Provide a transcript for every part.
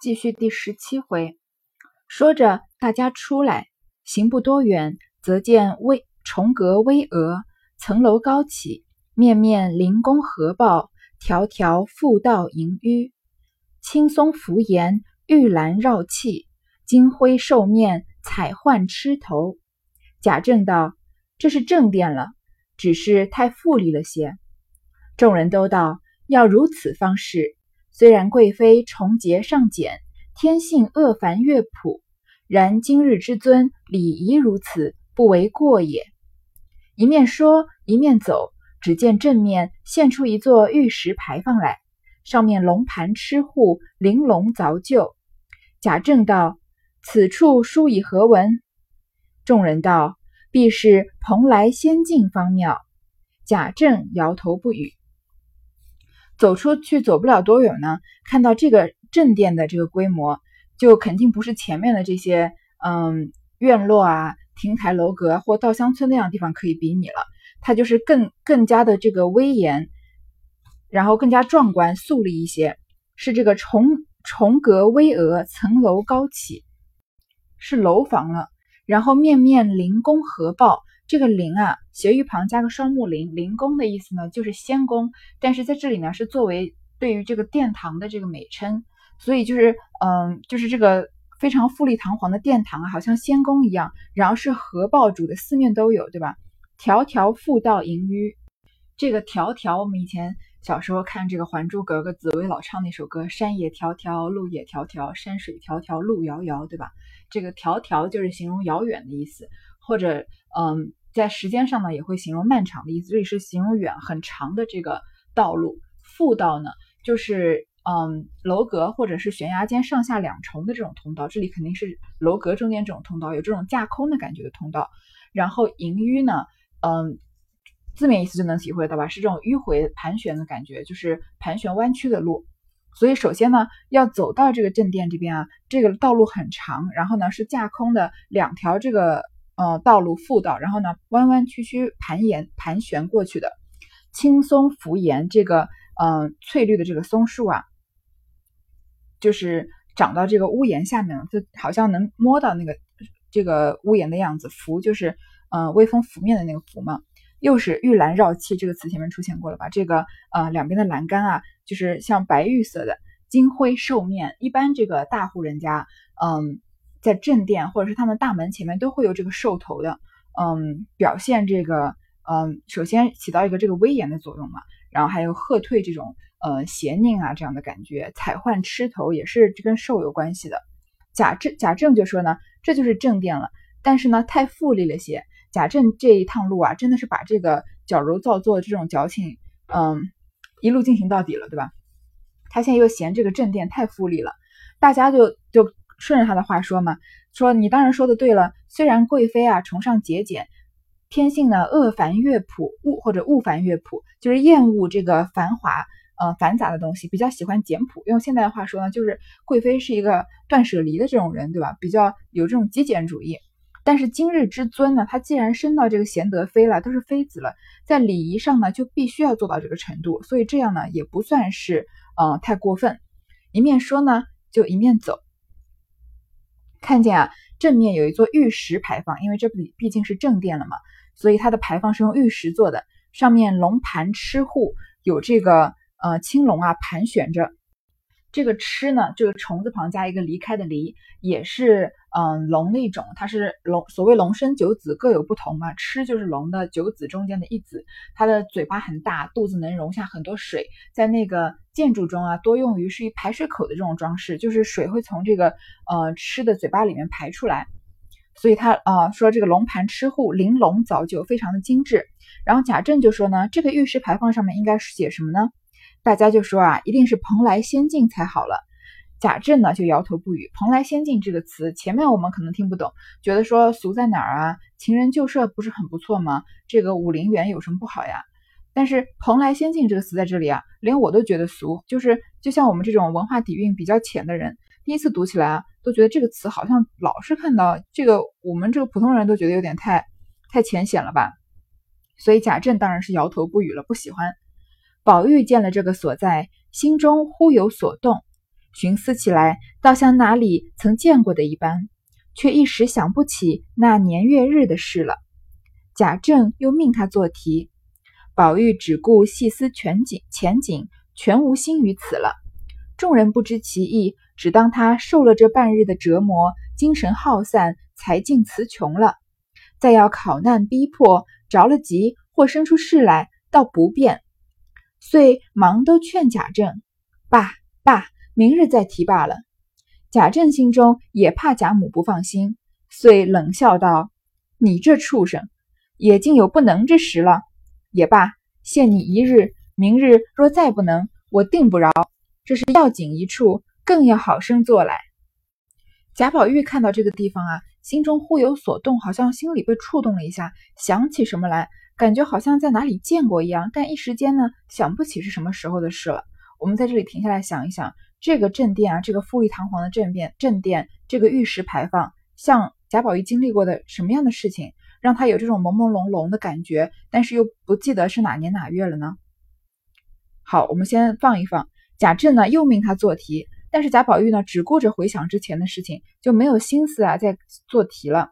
继续第十七回，说着，大家出来，行不多远，则见巍重阁巍峨，层楼高起，面面灵宫合抱，条条复道盈纡，青松拂檐，玉兰绕砌，金辉兽面，彩幻螭头。贾政道：“这是正殿了，只是太富丽了些。”众人都道：“要如此方式。”虽然贵妃重节尚简，天性恶凡乐朴，然今日之尊礼仪如此，不为过也。一面说，一面走，只见正面现出一座玉石牌坊来，上面龙盘螭户，玲珑凿就。贾政道：“此处书以何文？”众人道：“必是蓬莱仙境方庙。”贾政摇头不语。走出去走不了多远呢，看到这个正殿的这个规模，就肯定不是前面的这些嗯院落啊、亭台楼阁或稻香村那样地方可以比拟了。它就是更更加的这个威严，然后更加壮观肃立一些，是这个重重阁巍峨，层楼高起，是楼房了。然后面面临宫合抱。这个灵啊，斜玉旁加个双木灵，灵宫的意思呢，就是仙宫。但是在这里呢，是作为对于这个殿堂的这个美称，所以就是，嗯，就是这个非常富丽堂皇的殿堂啊，好像仙宫一样。然后是合抱主的，四面都有，对吧？条条复道盈纡，这个条条，我们以前小时候看这个《还珠格格》，紫薇老唱那首歌，山也迢迢，路也迢迢，山水迢迢，路遥遥，对吧？这个迢迢就是形容遥远的意思，或者，嗯。在时间上呢，也会形容漫长的意思，这里是形容远很长的这个道路。复道呢，就是嗯楼阁或者是悬崖间上下两重的这种通道，这里肯定是楼阁中间这种通道，有这种架空的感觉的通道。然后盈纡呢，嗯，字面意思就能体会到吧，是这种迂回盘旋的感觉，就是盘旋弯曲的路。所以首先呢，要走到这个正殿这边啊，这个道路很长，然后呢是架空的两条这个。呃，道路复道，然后呢，弯弯曲曲盘延盘旋过去的青松拂檐，这个嗯翠绿的这个松树啊，就是长到这个屋檐下面了，就好像能摸到那个这个屋檐的样子。拂就是嗯微风拂面的那个拂嘛，又是玉兰绕砌这个词前面出现过了吧？这个呃两边的栏杆啊，就是像白玉色的金辉兽面，一般这个大户人家嗯。在正殿或者是他们大门前面都会有这个兽头的，嗯，表现这个，嗯，首先起到一个这个威严的作用嘛，然后还有喝退这种呃邪佞啊这样的感觉。彩幻螭头也是跟兽有关系的。贾政贾政就说呢，这就是正殿了，但是呢太富丽了些。贾政这一趟路啊，真的是把这个矫揉造作的这种矫情，嗯，一路进行到底了，对吧？他现在又嫌这个正殿太富丽了，大家就就。顺着他的话说嘛，说你当然说的对了。虽然贵妃啊崇尚节俭，天性呢恶繁乐朴，物或者物繁乐朴，就是厌恶这个繁华呃繁杂的东西，比较喜欢简朴。用现代的话说呢，就是贵妃是一个断舍离的这种人，对吧？比较有这种极简主义。但是今日之尊呢，她既然升到这个贤德妃了，都是妃子了，在礼仪上呢就必须要做到这个程度，所以这样呢也不算是嗯太过分。一面说呢，就一面走。看见啊，正面有一座玉石牌坊，因为这里毕竟是正殿了嘛，所以它的牌坊是用玉石做的，上面龙盘螭护，有这个呃青龙啊盘旋着。这个吃呢，这个虫字旁加一个离开的离，也是嗯龙的一种，它是龙。所谓龙生九子各有不同嘛，吃就是龙的九子中间的一子，它的嘴巴很大，肚子能容下很多水，在那个建筑中啊，多用于是一排水口的这种装饰，就是水会从这个呃吃的嘴巴里面排出来。所以它啊说这个龙盘吃户玲珑凿就，非常的精致。然后贾政就说呢，这个玉石牌坊上面应该是写什么呢？大家就说啊，一定是蓬莱仙境才好了。贾政呢就摇头不语。蓬莱仙境这个词，前面我们可能听不懂，觉得说俗在哪儿啊？情人旧舍不是很不错吗？这个武陵源有什么不好呀？但是蓬莱仙境这个词在这里啊，连我都觉得俗。就是就像我们这种文化底蕴比较浅的人，第一次读起来啊，都觉得这个词好像老是看到这个，我们这个普通人都觉得有点太太浅显了吧？所以贾政当然是摇头不语了，不喜欢。宝玉见了这个所在，心中忽有所动，寻思起来，倒像哪里曾见过的一般，却一时想不起那年月日的事了。贾政又命他做题，宝玉只顾细思全景前景，全无心于此了。众人不知其意，只当他受了这半日的折磨，精神耗散，才尽词穷了。再要考难逼迫，着了急或生出事来，倒不便。遂忙都劝贾政：“罢罢，明日再提罢了。”贾政心中也怕贾母不放心，遂冷笑道：“你这畜生，也竟有不能之时了。也罢，限你一日，明日若再不能，我定不饶。这是要紧一处，更要好生做来。”贾宝玉看到这个地方啊，心中忽有所动，好像心里被触动了一下，想起什么来。感觉好像在哪里见过一样，但一时间呢想不起是什么时候的事了。我们在这里停下来想一想，这个正殿啊，这个富丽堂皇的正殿，正殿这个玉石牌坊，像贾宝玉经历过的什么样的事情，让他有这种朦朦胧胧的感觉，但是又不记得是哪年哪月了呢？好，我们先放一放。贾政呢又命他做题，但是贾宝玉呢只顾着回想之前的事情，就没有心思啊再做题了。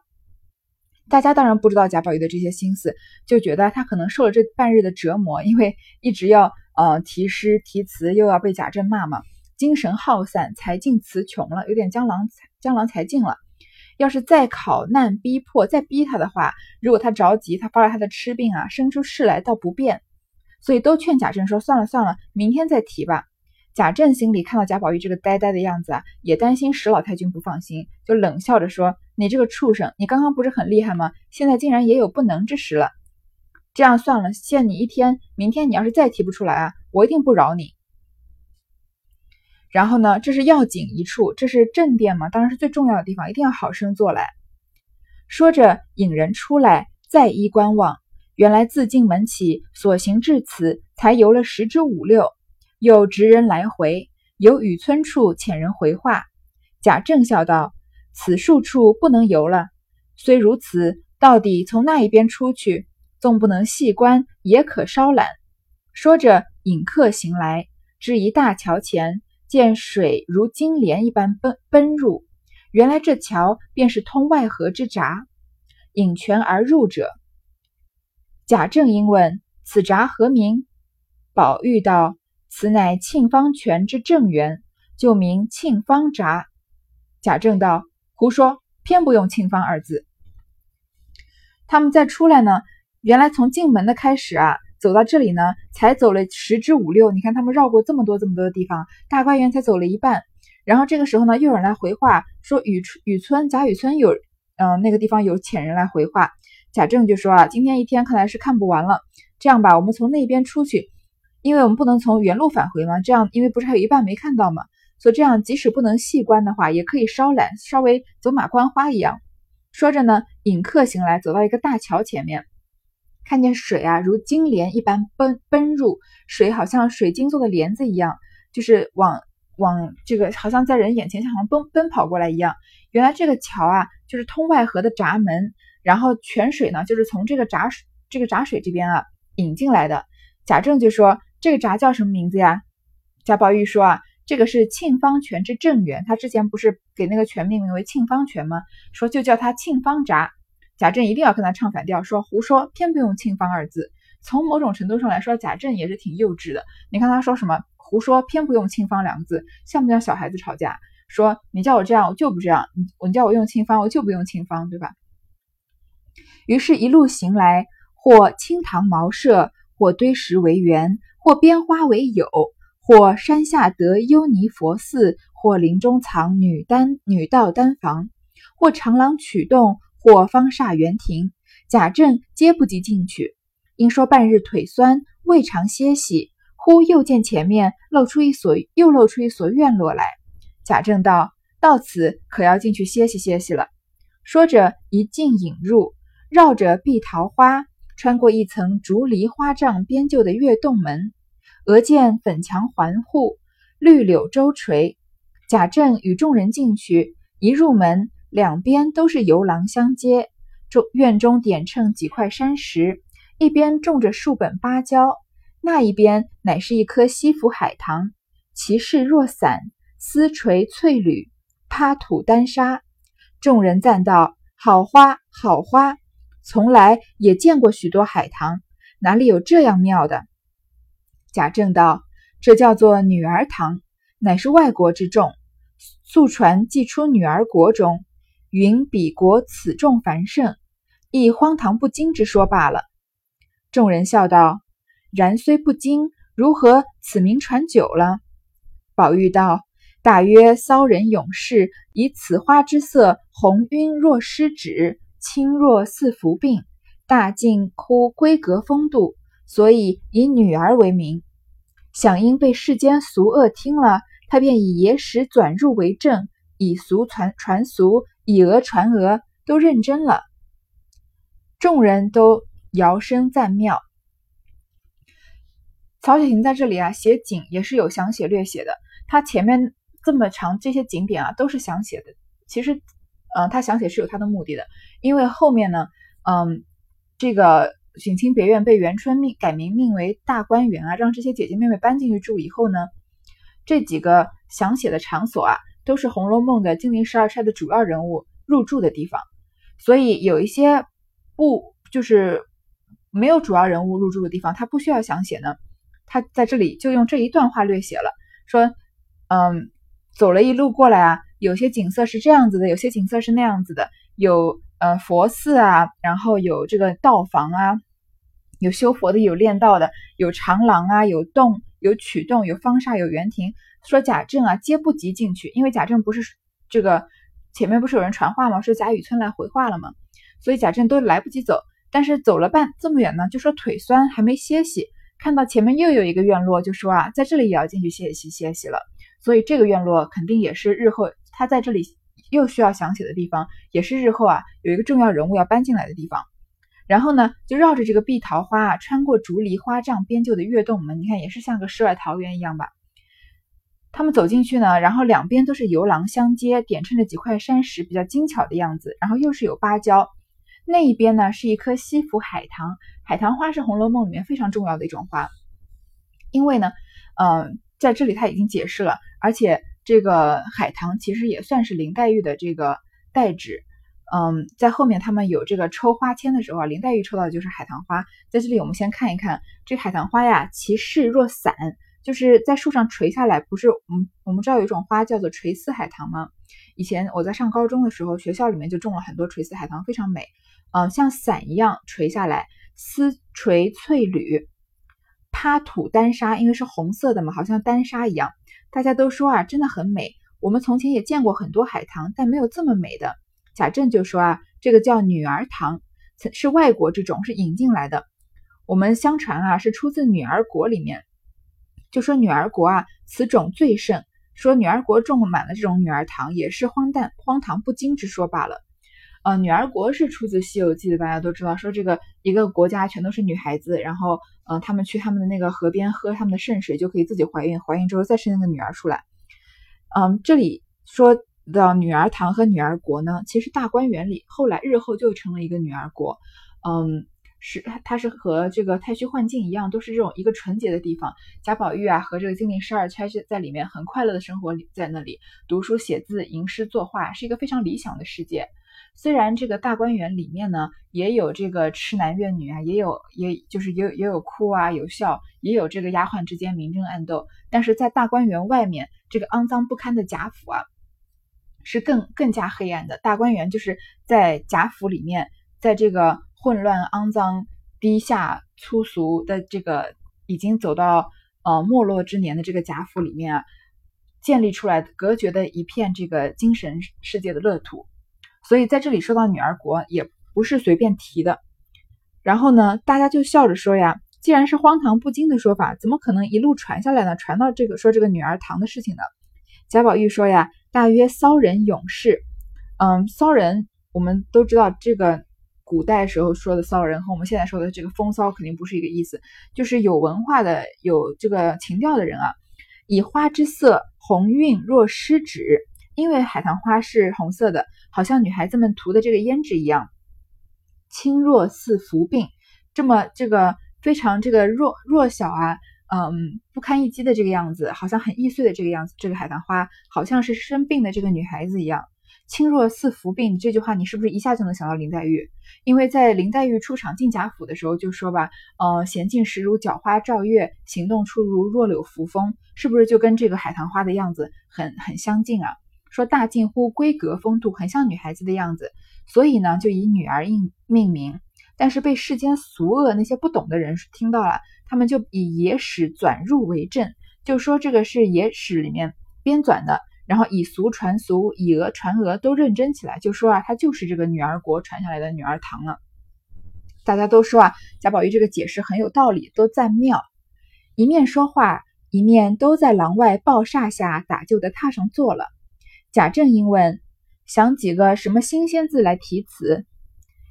大家当然不知道贾宝玉的这些心思，就觉得他可能受了这半日的折磨，因为一直要呃题诗题词，又要被贾政骂嘛，精神耗散，才尽词穷了，有点江郎江郎才尽了。要是再考难逼迫，再逼他的话，如果他着急，他发了他的痴病啊，生出事来倒不便，所以都劝贾政说算了算了，明天再提吧。贾政心里看到贾宝玉这个呆呆的样子啊，也担心史老太君不放心，就冷笑着说：“你这个畜生，你刚刚不是很厉害吗？现在竟然也有不能之时了。这样算了，限你一天，明天你要是再提不出来啊，我一定不饶你。”然后呢，这是要紧一处，这是正殿嘛，当然是最重要的地方，一定要好生做来。说着，引人出来，再一观望，原来自进门起所行至此，才游了十之五六。有执人来回，有雨村处遣人回话。贾政笑道：“此数处不能游了。虽如此，到底从那一边出去，纵不能细观，也可稍览。”说着，引客行来，至一大桥前，见水如金莲一般奔奔入。原来这桥便是通外河之闸，引泉而入者。贾政因问：“此闸何名？”宝玉道。此乃沁芳泉之正源，就名沁芳闸。贾政道：“胡说，偏不用沁芳二字。”他们再出来呢，原来从进门的开始啊，走到这里呢，才走了十之五六。你看他们绕过这么多这么多的地方，大观园才走了一半。然后这个时候呢，又有人来回话说雨雨村贾雨村有，嗯，那个地方有遣人来回话。贾政就说啊，今天一天看来是看不完了。这样吧，我们从那边出去。因为我们不能从原路返回嘛，这样因为不是还有一半没看到嘛，所以这样即使不能细观的话，也可以稍览，稍微走马观花一样。说着呢，引客行来，走到一个大桥前面，看见水啊如金莲一般奔奔入，水好像水晶做的帘子一样，就是往往这个好像在人眼前像好像奔奔跑过来一样。原来这个桥啊就是通外河的闸门，然后泉水呢就是从这个闸水这个闸水这边啊引进来的。贾政就说。这个闸叫什么名字呀？贾宝玉说啊，这个是沁芳泉之正源。他之前不是给那个泉命名为沁芳泉吗？说就叫它沁芳闸。贾政一定要跟他唱反调，说胡说，偏不用沁芳二字。从某种程度上来说，贾政也是挺幼稚的。你看他说什么，胡说，偏不用沁芳两个字，像不像小孩子吵架？说你叫我这样，我就不这样；你你叫我用沁芳，我就不用沁芳，对吧？于是，一路行来，或青塘茅舍，或堆石为园。或编花为友，或山下得幽尼佛寺，或林中藏女丹女道丹房，或长廊曲洞，或方煞园亭，贾政皆不及进去。因说半日腿酸，未尝歇息。忽又见前面露出一所，又露出一所院落来。贾政道：“到此可要进去歇息歇息了。”说着一进引入，绕着碧桃花，穿过一层竹篱花帐编就的月洞门。额见粉墙环护，绿柳周垂。贾政与众人进去，一入门，两边都是游廊相接。中院中点称几块山石，一边种着数本芭蕉，那一边乃是一棵西府海棠，其势若伞，丝垂翠缕，趴土丹砂。众人赞道：“好花，好花！从来也见过许多海棠，哪里有这样妙的？”贾政道：“这叫做女儿堂，乃是外国之种。素传寄出女儿国中，云彼国此种繁盛，亦荒唐不经之说罢了。”众人笑道：“然虽不经，如何此名传久了？”宝玉道：“大约骚人勇士以此花之色，红晕若湿纸，轻若似服病，大尽乎闺阁风度，所以以女儿为名。想因被世间俗恶听了，他便以野史转入为正，以俗传传俗，以讹传讹，都认真了。”众人都摇声赞妙。曹雪芹在这里啊写景也是有详写略写的。他前面这么长这些景点啊都是详写的。其实，嗯，他详写是有他的目的的。因为后面呢，嗯，这个省亲别院被元春命改名命为大观园啊，让这些姐姐妹妹搬进去住以后呢，这几个详写的场所啊，都是《红楼梦》的金陵十二钗的主要人物入住的地方。所以有一些不就是没有主要人物入住的地方，他不需要详写呢。他在这里就用这一段话略写了，说，嗯，走了一路过来啊，有些景色是这样子的，有些景色是那样子的，有呃佛寺啊，然后有这个道房啊，有修佛的，有练道的，有长廊啊，有洞，有曲洞，有方厦，有园亭。说贾政啊，皆不及进去，因为贾政不是这个前面不是有人传话吗？说贾雨村来回话了吗？所以贾政都来不及走，但是走了半这么远呢，就说腿酸，还没歇息。看到前面又有一个院落，就说啊，在这里也要进去歇息歇息了。所以这个院落肯定也是日后他在这里又需要想写的地方，也是日后啊有一个重要人物要搬进来的地方。然后呢，就绕着这个碧桃花啊，穿过竹篱花帐编就的月洞门，你看也是像个世外桃源一样吧。他们走进去呢，然后两边都是游廊相接，点衬着几块山石，比较精巧的样子。然后又是有芭蕉。那一边呢是一棵西府海棠，海棠花是《红楼梦》里面非常重要的一种花，因为呢，嗯，在这里他已经解释了，而且这个海棠其实也算是林黛玉的这个代指，嗯，在后面他们有这个抽花签的时候啊，林黛玉抽到的就是海棠花，在这里我们先看一看这海棠花呀，其势若伞，就是在树上垂下来，不是，嗯，我们知道有一种花叫做垂丝海棠吗？以前我在上高中的时候，学校里面就种了很多垂丝海棠，非常美。嗯，像伞一样垂下来，丝垂翠缕，趴土丹砂，因为是红色的嘛，好像丹砂一样。大家都说啊，真的很美。我们从前也见过很多海棠，但没有这么美的。贾政就说啊，这个叫女儿堂，是外国这种，是引进来的。我们相传啊，是出自女儿国里面，就说女儿国啊，此种最盛，说女儿国种满了这种女儿堂，也是荒诞荒唐不经之说罢了。呃，女儿国是出自《西游记》的，大家都知道，说这个一个国家全都是女孩子，然后，呃，他们去他们的那个河边喝他们的圣水，就可以自己怀孕，怀孕之后再生一个女儿出来。嗯，这里说的女儿堂和女儿国呢，其实大观园里后来日后就成了一个女儿国。嗯，是它是和这个太虚幻境一样，都是这种一个纯洁的地方。贾宝玉啊和这个金陵十二钗是在里面很快乐的生活里，在那里读书写字、吟诗作画，是一个非常理想的世界。虽然这个大观园里面呢，也有这个痴男怨女啊，也有，也就是也有也有哭啊，有笑，也有这个丫鬟之间明争暗斗，但是在大观园外面，这个肮脏不堪的贾府啊，是更更加黑暗的。大观园就是在贾府里面，在这个混乱、肮脏、低下、粗俗的这个已经走到呃没落之年的这个贾府里面啊，建立出来隔绝的一片这个精神世界的乐土。所以在这里说到女儿国也不是随便提的，然后呢，大家就笑着说呀，既然是荒唐不经的说法，怎么可能一路传下来呢？传到这个说这个女儿堂的事情呢？贾宝玉说呀，大约骚人勇士，嗯，骚人我们都知道，这个古代时候说的骚人和我们现在说的这个风骚肯定不是一个意思，就是有文化的、有这个情调的人啊，以花之色红晕若湿纸。因为海棠花是红色的，好像女孩子们涂的这个胭脂一样，轻若似浮病，这么这个非常这个弱弱小啊，嗯不堪一击的这个样子，好像很易碎的这个样子。这个海棠花好像是生病的这个女孩子一样，轻若似伏病。这句话你是不是一下就能想到林黛玉？因为在林黛玉出场进贾府的时候就说吧，呃，娴静时如皎花照月，行动处如弱柳扶风，是不是就跟这个海棠花的样子很很相近啊？说大近乎闺阁风度，很像女孩子的样子，所以呢就以女儿应命名。但是被世间俗恶那些不懂的人听到了，他们就以野史转入为证，就说这个是野史里面编纂的，然后以俗传俗，以讹传讹，都认真起来，就说啊，他就是这个女儿国传下来的女儿堂了。大家都说啊，贾宝玉这个解释很有道理，都赞妙。一面说话，一面都在廊外抱厦下打旧的榻上坐了。贾政应问：“想几个什么新鲜字来题词？”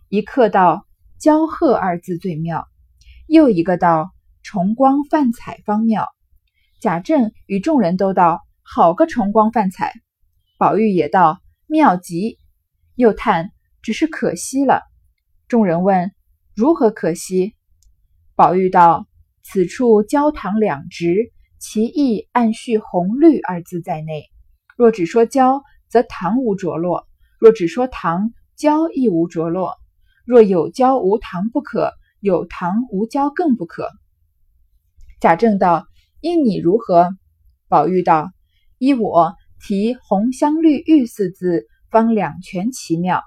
一客道：“骄鹤二字最妙。”又一个道：“重光泛彩方妙。”贾政与众人都道：“好个重光泛彩！”宝玉也道：“妙极。”又叹：“只是可惜了。”众人问：“如何可惜？”宝玉道：“此处焦糖两直，其意暗蓄红绿二字在内。”若只说焦，则糖无着落；若只说糖，焦亦无着落。若有焦无糖不可，有糖无焦更不可。贾政道：“依你如何？”宝玉道：“依我提‘红香绿玉’四字，方两全其妙。”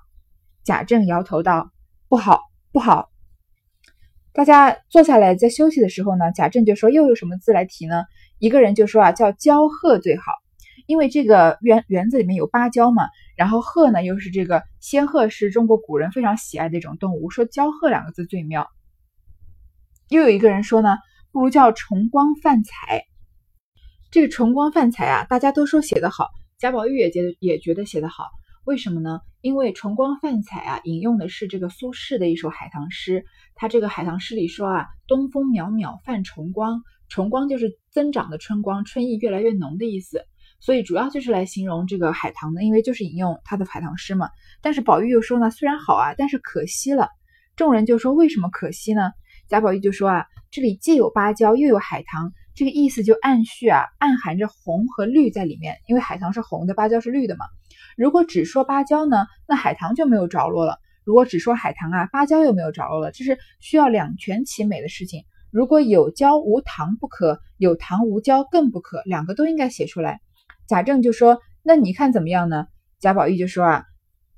贾政摇头道：“不好，不好。”大家坐下来在休息的时候呢，贾政就说：“又有什么字来提呢？”一个人就说：“啊，叫焦鹤最好。”因为这个园园子里面有芭蕉嘛，然后鹤呢又是这个仙鹤，是中国古人非常喜爱的一种动物，说骄鹤两个字最妙。又有一个人说呢，不如叫重光泛彩。这个重光泛彩啊，大家都说写得好，贾宝玉也觉得也觉得写得好。为什么呢？因为重光泛彩啊，引用的是这个苏轼的一首海棠诗。他这个海棠诗里说啊，东风渺渺泛重光，重光就是增长的春光，春意越来越浓的意思。所以主要就是来形容这个海棠的，因为就是引用他的海棠诗嘛。但是宝玉又说呢，虽然好啊，但是可惜了。众人就说为什么可惜呢？贾宝玉就说啊，这里既有芭蕉又有海棠，这个意思就暗蓄啊，暗含着红和绿在里面。因为海棠是红的，芭蕉是绿的嘛。如果只说芭蕉呢，那海棠就没有着落了；如果只说海棠啊，芭蕉又没有着落了。这是需要两全其美的事情。如果有蕉无糖不可，有糖无蕉更不可，两个都应该写出来。贾政就说：“那你看怎么样呢？”贾宝玉就说：“啊，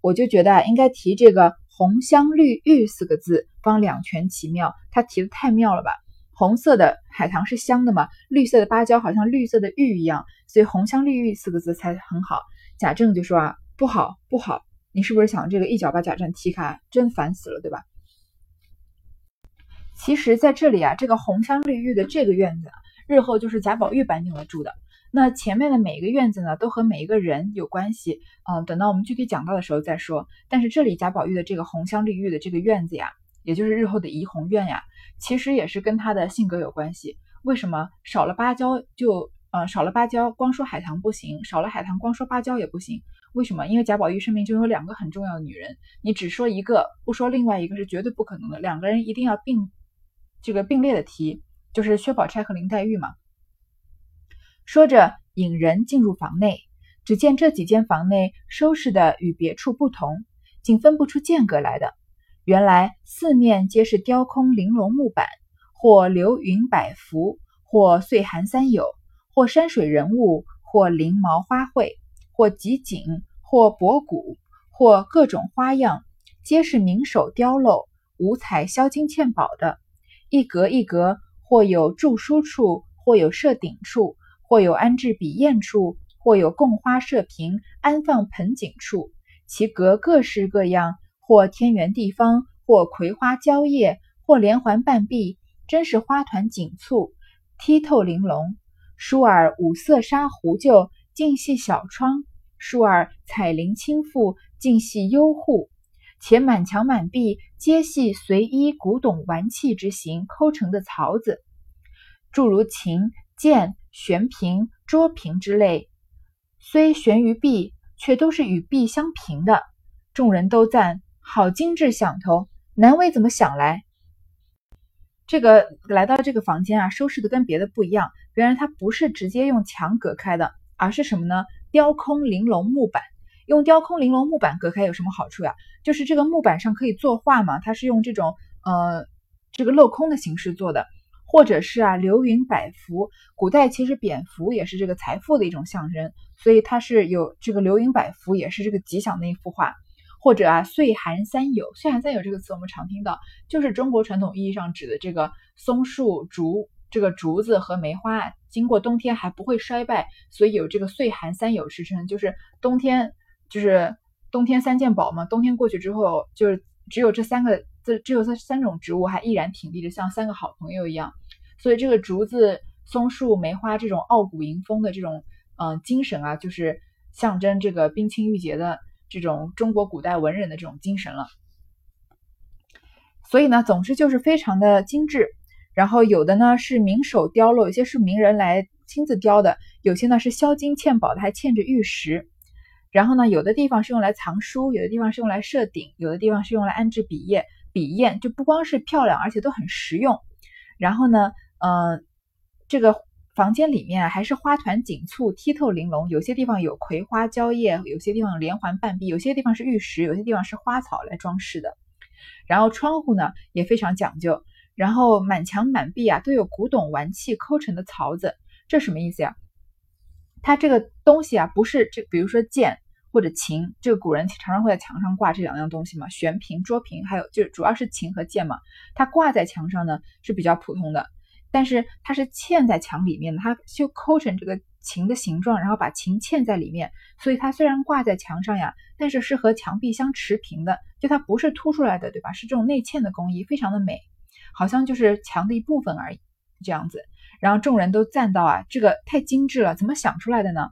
我就觉得，应该提这个‘红香绿玉’四个字，方两全其妙。他提的太妙了吧？红色的海棠是香的嘛，绿色的芭蕉好像绿色的玉一样，所以‘红香绿玉’四个字才很好。”贾政就说：“啊，不好，不好！你是不是想这个一脚把贾政踢开？真烦死了，对吧？”其实，在这里啊，这个红香绿玉的这个院子，日后就是贾宝玉搬进来住的。那前面的每一个院子呢，都和每一个人有关系，嗯，等到我们具体讲到的时候再说。但是这里贾宝玉的这个红香绿玉的这个院子呀，也就是日后的怡红院呀，其实也是跟他的性格有关系。为什么少了芭蕉就呃少了芭蕉，光说海棠不行；少了海棠，光说芭蕉也不行。为什么？因为贾宝玉身边就有两个很重要的女人，你只说一个不说另外一个是绝对不可能的，两个人一定要并这个并列的提，就是薛宝钗和林黛玉嘛。说着，引人进入房内，只见这几间房内收拾的与别处不同，竟分不出间隔来的。原来四面皆是雕空玲珑木板，或流云百幅，或岁寒三友，或山水人物，或灵毛花卉，或集锦，或博古，或各种花样，皆是名手雕镂，五彩镶金嵌宝的。一格一格，或有著书处，或有设顶处。或有安置笔砚处，或有供花设瓶、安放盆景处，其格各式各样，或天圆地方，或葵花蕉叶，或连环半壁，真是花团锦簇，剔透玲珑。舒尔五色纱壶就，尽系小窗；舒尔彩绫轻覆，尽系幽户。且满墙满壁皆系随衣古董玩器之形抠成的槽子，诸如琴、剑。悬瓶、桌瓶之类，虽悬于壁，却都是与壁相平的。众人都赞好精致响头，难为怎么想来？这个来到这个房间啊，收拾的跟别的不一样。原来它不是直接用墙隔开的，而是什么呢？雕空玲珑木板。用雕空玲珑木板隔开有什么好处呀？就是这个木板上可以作画嘛，它是用这种呃这个镂空的形式做的，或者是啊流云百福。古代其实蝙蝠也是这个财富的一种象征，所以它是有这个流云百福，也是这个吉祥的一幅画。或者啊岁寒三友，岁寒三友这个词我们常听到，就是中国传统意义上指的这个松树、竹这个竹子和梅花，经过冬天还不会衰败，所以有这个岁寒三友之称，就是冬天。就是冬天三件宝嘛，冬天过去之后，就是只有这三个，这只有这三种植物还依然挺立着，像三个好朋友一样。所以这个竹子、松树、梅花这种傲骨迎风的这种嗯精神啊，就是象征这个冰清玉洁的这种中国古代文人的这种精神了。所以呢，总之就是非常的精致。然后有的呢是名手雕镂，有些是名人来亲自雕的，有些呢是销金嵌宝的，还嵌着玉石。然后呢，有的地方是用来藏书，有的地方是用来设顶，有的地方是用来安置笔砚、笔砚，就不光是漂亮，而且都很实用。然后呢，嗯，这个房间里面还是花团锦簇、剔透玲珑，有些地方有葵花蕉叶，有些地方连环半壁，有些地方是玉石，有些地方是花草来装饰的。然后窗户呢也非常讲究，然后满墙满壁啊都有古董玩器抠成的槽子，这什么意思呀？它这个东西啊，不是这，比如说剑或者琴，这个古人常常会在墙上挂这两样东西嘛，悬瓶、桌瓶，还有就主要是琴和剑嘛。它挂在墙上呢是比较普通的，但是它是嵌在墙里面的，它就抠成这个琴的形状，然后把琴嵌在里面，所以它虽然挂在墙上呀，但是是和墙壁相持平的，就它不是凸出来的，对吧？是这种内嵌的工艺，非常的美，好像就是墙的一部分而已，这样子。然后众人都赞道啊，这个太精致了，怎么想出来的呢？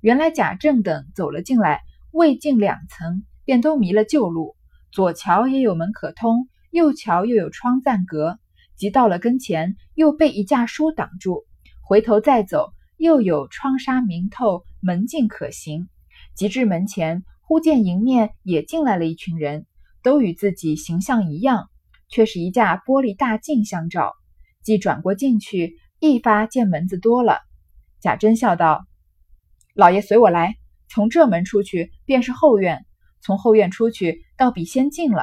原来贾政等走了进来，未进两层，便都迷了旧路。左桥也有门可通，右桥又有窗暂隔，即到了跟前，又被一架书挡住。回头再走，又有窗纱明透，门径可行。即至门前，忽见迎面也进来了一群人，都与自己形象一样，却是一架玻璃大镜相照。即转过进去。一发见门子多了，贾珍笑道：“老爷随我来，从这门出去便是后院，从后院出去倒比先进了。”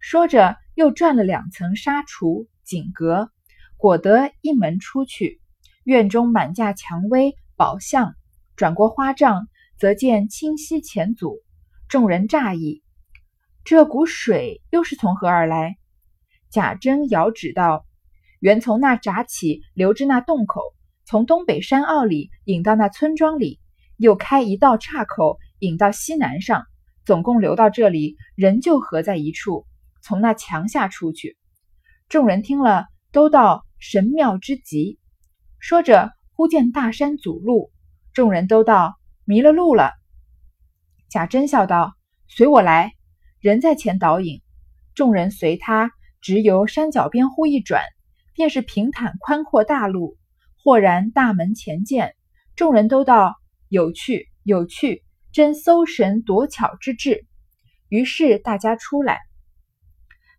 说着，又转了两层纱橱锦阁，果得一门出去。院中满架蔷薇宝相，转过花帐，则见清溪浅阻。众人诧异：“这股水又是从何而来？”贾珍遥指道。原从那闸起流至那洞口，从东北山坳里引到那村庄里，又开一道岔口引到西南上，总共流到这里，仍旧合在一处，从那墙下出去。众人听了，都道神妙之极。说着，忽见大山阻路，众人都道迷了路了。贾珍笑道：“随我来。”人在前导引，众人随他，直由山脚边忽一转。便是平坦宽阔大路，豁然大门前见，众人都道有趣有趣，真搜神夺巧之至。于是大家出来，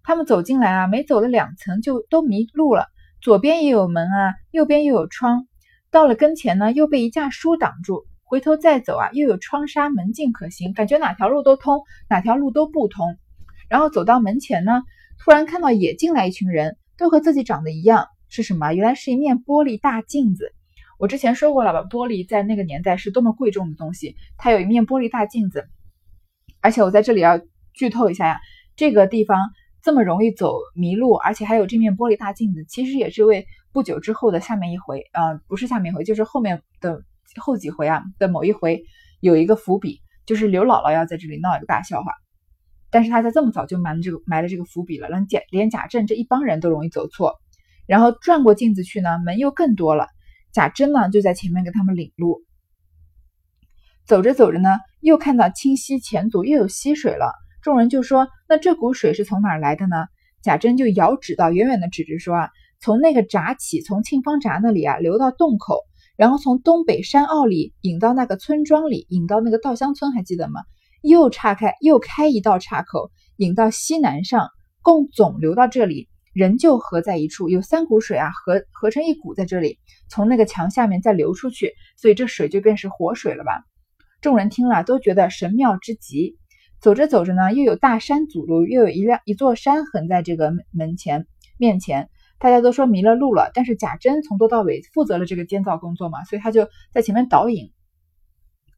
他们走进来啊，没走了两层就都迷路了。左边也有门啊，右边又有窗，到了跟前呢，又被一架书挡住。回头再走啊，又有窗纱门禁可行，感觉哪条路都通，哪条路都不通。然后走到门前呢，突然看到也进来一群人。都和自己长得一样，是什么？原来是一面玻璃大镜子。我之前说过了吧，玻璃在那个年代是多么贵重的东西。它有一面玻璃大镜子，而且我在这里要剧透一下呀，这个地方这么容易走迷路，而且还有这面玻璃大镜子，其实也是为不久之后的下面一回，呃，不是下面一回，就是后面的后几回啊的某一回有一个伏笔，就是刘姥姥要在这里闹一个大笑话。但是他在这么早就埋了这个埋了这个伏笔了，让贾连贾政这一帮人都容易走错。然后转过镜子去呢，门又更多了。贾珍呢就在前面给他们领路。走着走着呢，又看到清溪前足又有溪水了。众人就说：“那这股水是从哪儿来的呢？”贾珍就遥指到远远的指着说：“啊，从那个闸起，从庆芳闸那里啊流到洞口，然后从东北山坳里引到那个村庄里，引到那个稻香村，还记得吗？”又岔开，又开一道岔口，引到西南上，共总流到这里，仍旧合在一处，有三股水啊，合合成一股在这里，从那个墙下面再流出去，所以这水就变成活水了吧？众人听了都觉得神妙之极。走着走着呢，又有大山阻路，又有一辆一座山横在这个门前面前，大家都说迷了路了。但是贾珍从头到尾负责了这个监造工作嘛，所以他就在前面导引，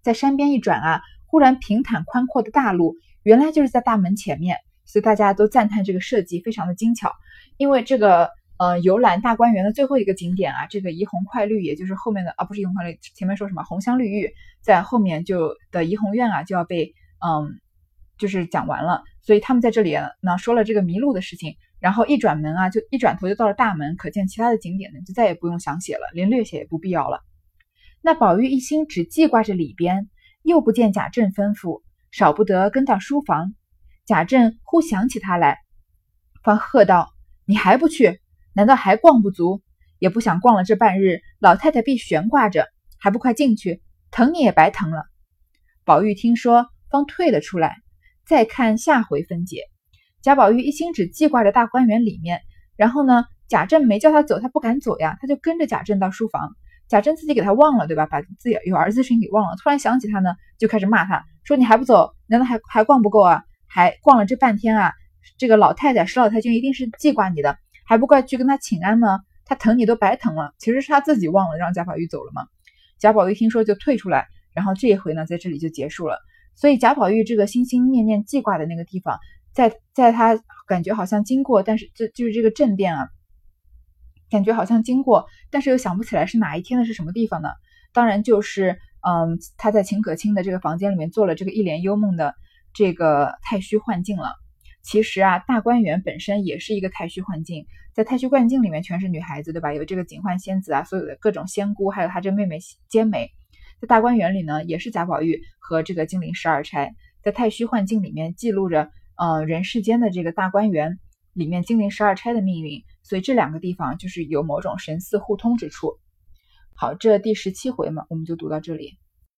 在山边一转啊，忽然平坦宽阔的大路，原来就是在大门前面，所以大家都赞叹这个设计非常的精巧。因为这个呃游览大观园的最后一个景点啊，这个怡红快绿，也就是后面的啊不是怡红快绿，前面说什么红香绿玉，在后面就的怡红院啊就要被嗯。就是讲完了，所以他们在这里呢说了这个迷路的事情，然后一转门啊，就一转头就到了大门，可见其他的景点呢就再也不用详写了，连略写也不必要了。那宝玉一心只记挂着里边，又不见贾政吩咐，少不得跟到书房。贾政忽想起他来，方喝道：“你还不去？难道还逛不足？也不想逛了这半日，老太太必悬挂着，还不快进去？疼你也白疼了。”宝玉听说，方退了出来。再看下回分解，贾宝玉一心只记挂着大观园里面，然后呢，贾政没叫他走，他不敢走呀，他就跟着贾政到书房。贾政自己给他忘了，对吧？把自己有儿子的事情给忘了，突然想起他呢，就开始骂他，说你还不走，难道还还逛不够啊？还逛了这半天啊？这个老太太史老太君一定是记挂你的，还不快去跟他请安吗？他疼你都白疼了，其实是他自己忘了让贾宝玉走了嘛。贾宝玉听说就退出来，然后这一回呢，在这里就结束了。所以贾宝玉这个心心念念记挂的那个地方，在在他感觉好像经过，但是这就是这个正殿啊，感觉好像经过，但是又想不起来是哪一天的是什么地方呢？当然就是嗯，他在秦可卿的这个房间里面做了这个一帘幽梦的这个太虚幻境了。其实啊，大观园本身也是一个太虚幻境，在太虚幻境里面全是女孩子，对吧？有这个警幻仙子啊，所有的各种仙姑，还有他这妹妹兼美。在大观园里呢，也是贾宝玉和这个金陵十二钗在太虚幻境里面记录着，呃，人世间的这个大观园里面金陵十二钗的命运，所以这两个地方就是有某种神似互通之处。好，这第十七回嘛，我们就读到这里。